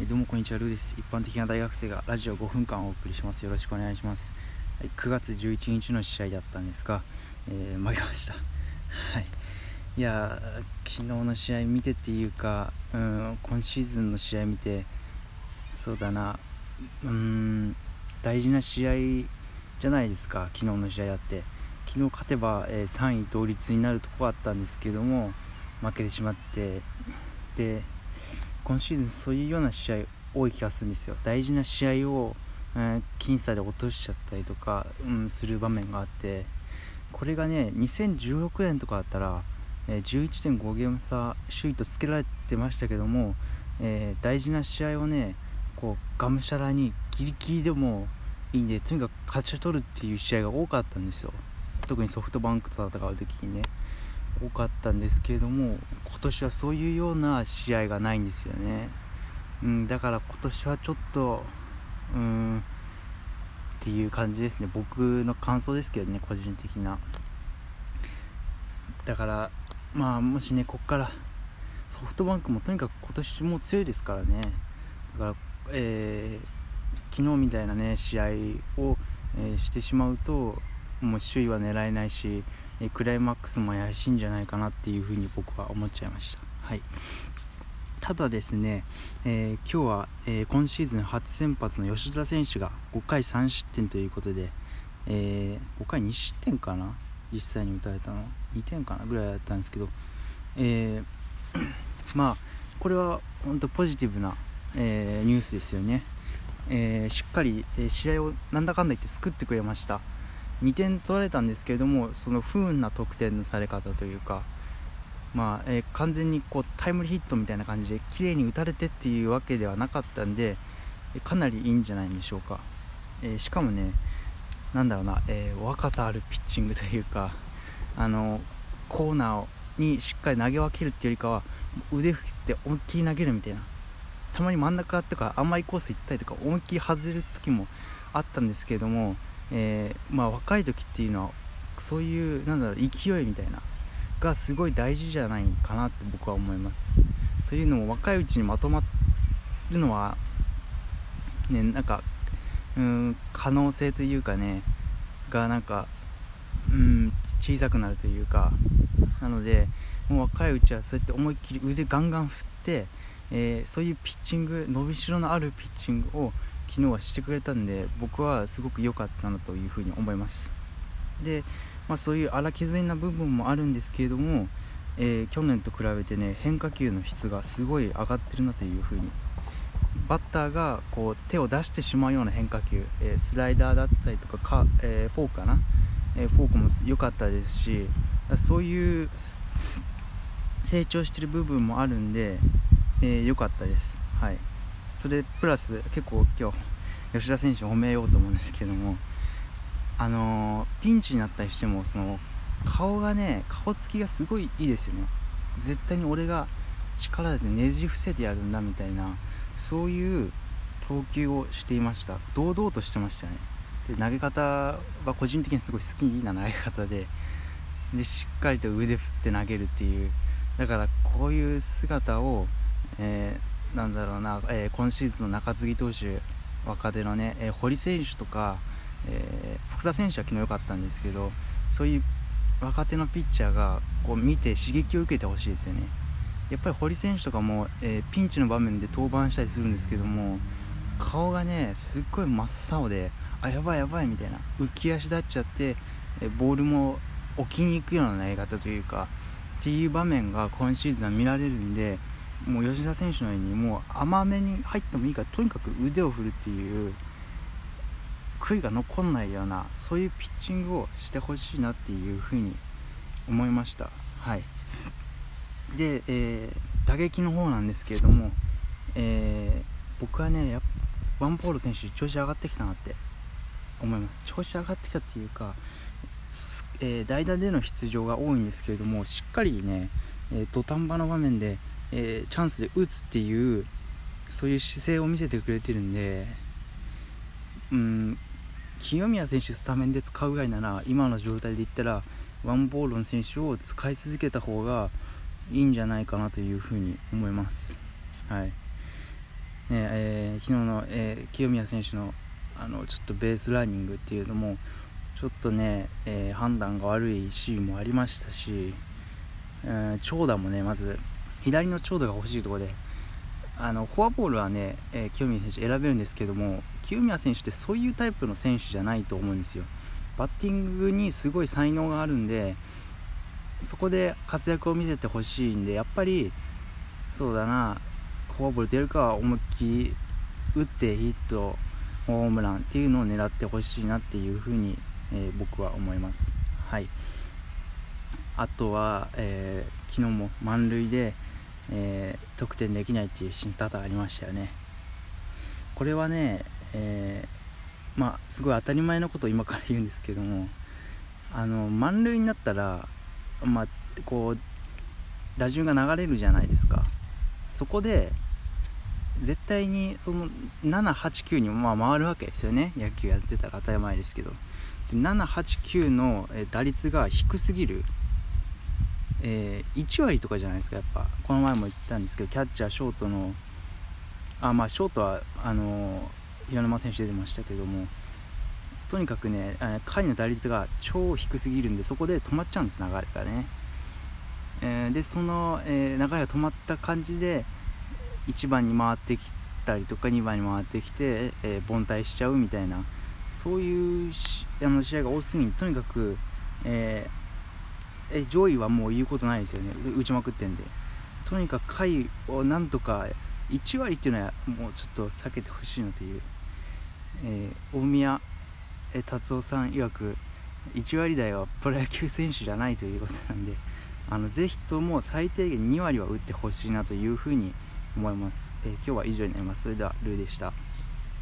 えどうもこんにちは。ルーです。一般的な大学生がラジオ5分間お送りします。よろしくお願いします、はい、9月11日の試合だったんですが、えー、負けました。はい。いや昨日の試合見てっていうか、うん、今シーズンの試合見てそうだな。うん大事な試合じゃないですか昨日の試合だって。昨日勝てば、えー、3位同率になるとこあったんですけども負けてしまって。で今シーズンそういうような試合多い気がするんですよ。大事な試合を、えー、僅差で落としちゃったりとか、うん、する場面があってこれがね2016年とかだったら、えー、11.5ゲーム差首位とつけられてましたけども、えー、大事な試合をねこうがむしゃらにギリギリでもいいんでとにかく勝ち取るっていう試合が多かったんですよ。特にソフトバンクと戦う時にね。多かったんですけれども今年はそういうような試合がないんですよね、うん、だから今年はちょっとうんっていう感じですね。僕の感想ですけどね個人的な。だからまあもしねこっからソフトバンクもとにかく今年も強いですからね。だから、えー、昨日みたいなね試合を、えー、してしまうともう首位は狙えないしえクライマックスも怪しいんじゃないかなっていうふうに僕は思っちゃいました。はい。ただですね、えー、今日は、えー、今シーズン初先発の吉田選手が5回3失点ということで、えー、5回2失点かな？実際に打たれたの。2点かなぐらいだったんですけど、え まあこれは本当ポジティブな、えニュースですよね、えしっかり、え試合をなんだかんだ言って作ってくれました。2点取られたんですけれどもその不運な得点のされ方というか、まあえー、完全にこうタイムリーヒットみたいな感じで綺麗に打たれてっていうわけではなかったんでかなりいいんじゃないんでしょうか、えー、しかもねなんだろうな、えー、若さあるピッチングというかあのコーナーにしっかり投げ分けるっていうよりかは腕振って思いっきり投げるみたいな。たまに真ん中とか甘いコース行ったりとか思いっきり外れる時もあったんですけれどもえー、まあ、若い時っていうのはそういうなんだろう勢いみたいながすごい大事じゃないかなって僕は思います。というのも若いうちにまとまるのはねなんかうん可能性というかねがなんかうん小さくなるというかなのでもう若いうちはそうやって思いっきり腕ガンガン振って、えー、そういうピッチング伸びしろのあるピッチングを昨日はしてくれたんで僕はすごく良かったなというふうに思います。で、まあ、そういう荒削りな部分もあるんですけれども、えー、去年と比べてね変化球の質がすごい上がってるなというふうに。バッターがこう手を出してしまうような変化球、えー、スライダーだったりとかか、えー、フォークかな、えフォークも良かったですしそういう成長してる部分もあるんで良、えー、かったです。はい。それプラス結構今日吉田選手を褒めようと思うんですけどもあのー、ピンチになったりしてもその顔がね顔つきがすごいいいですよね。絶対に俺が力でねじ伏せてやるんだみたいなそういう投球をしていました。堂々としてましたね。で投げ方は個人的にすごい好きな投げ方ででしっかりと腕振って投げるっていう。だからこういう姿を、えなんだろうな、えー、今シーズンの中継ぎ投手若手のね、えー、堀選手とか、えー、福田選手は昨日良かったんですけどそういう若手のピッチャーがこう見て刺激を受けてほしいですよね。やっぱり堀選手とかも、えピンチの場面で登板したりするんですけども顔がねすっごい真っ青であやばいやばいみたいな浮き足立っちゃって、えボールも置きに行くような投げ方というかっていう場面が今シーズンは見られるんでもう吉田選手のようにもう甘めに入ってもいいからとにかく腕を振るっていう悔いが残んないようなそういうピッチングをしてほしいなっていうふうに思いました。はい。で、えー、打撃の方なんですけれども、えー、僕はねやワンポール選手調子上がってきたなって思います。調子上がってきたっていうか、えー、代打での出場が多いんですけれどもしっかりね、えー、土壇場の場面でえー、チャンスで打つっていうそういう姿勢を見せてくれてるんでうん清宮選手スタメンで使うぐらいなら今の状態で言ったらワンボールの選手を使い続けた方がいいんじゃないかなというふうに思います。はい。ねえー、昨日の、えー、清宮選手のあのちょっとベースランニングっていうのもちょっとね、えー、判断が悪いシーンもありましたし、え長打もねまず左の長打が欲しいところであのフォアボールはね、えー、清宮選手選べるんですけども清宮選手ってそういうタイプの選手じゃないと思うんですよ。バッティングにすごい才能があるんでそこで活躍を見せてほしいんでやっぱりそうだなフォアボール出るかは思いっきり打ってヒットホームランっていうのを狙ってほしいなっていうふうに、えー、僕は思います。はい。あとは、えー、昨日も満塁で、えー、得点できないっていうシーン多々ありましたよね。これはね、えまあすごい当たり前のことを今から言うんですけどもあの満塁になったらまあこう打順が流れるじゃないですか。そこで絶対にその789にまあ回るわけですよね。野球やってたら当たり前ですけど。789の打率が低すぎる、えー、1割とかじゃないですかやっぱ。この前も言ったんですけどキャッチャーショートのあまあショートはあの平沼選手出てましたけどもとにかくね回の打率が超低すぎるんでそこで止まっちゃうんです流れがね、えー、でその、えー、流れが止まった感じで1番に回ってきたりとか2番に回ってきて、えー、凡退しちゃうみたいなそういうあの試合が多すぎにとにかく、えー、え上位はもう言うことないですよね。打ちまくってんで。とにかく回をなんとか1割っていうのはもうちょっと避けてほしいなという、えー、大宮え達夫さん曰く1割台はプロ野球選手じゃないということなんであのぜひとも最低限2割は打ってほしいなというふうに思います、えー、今日は以上になります。それではルーでした。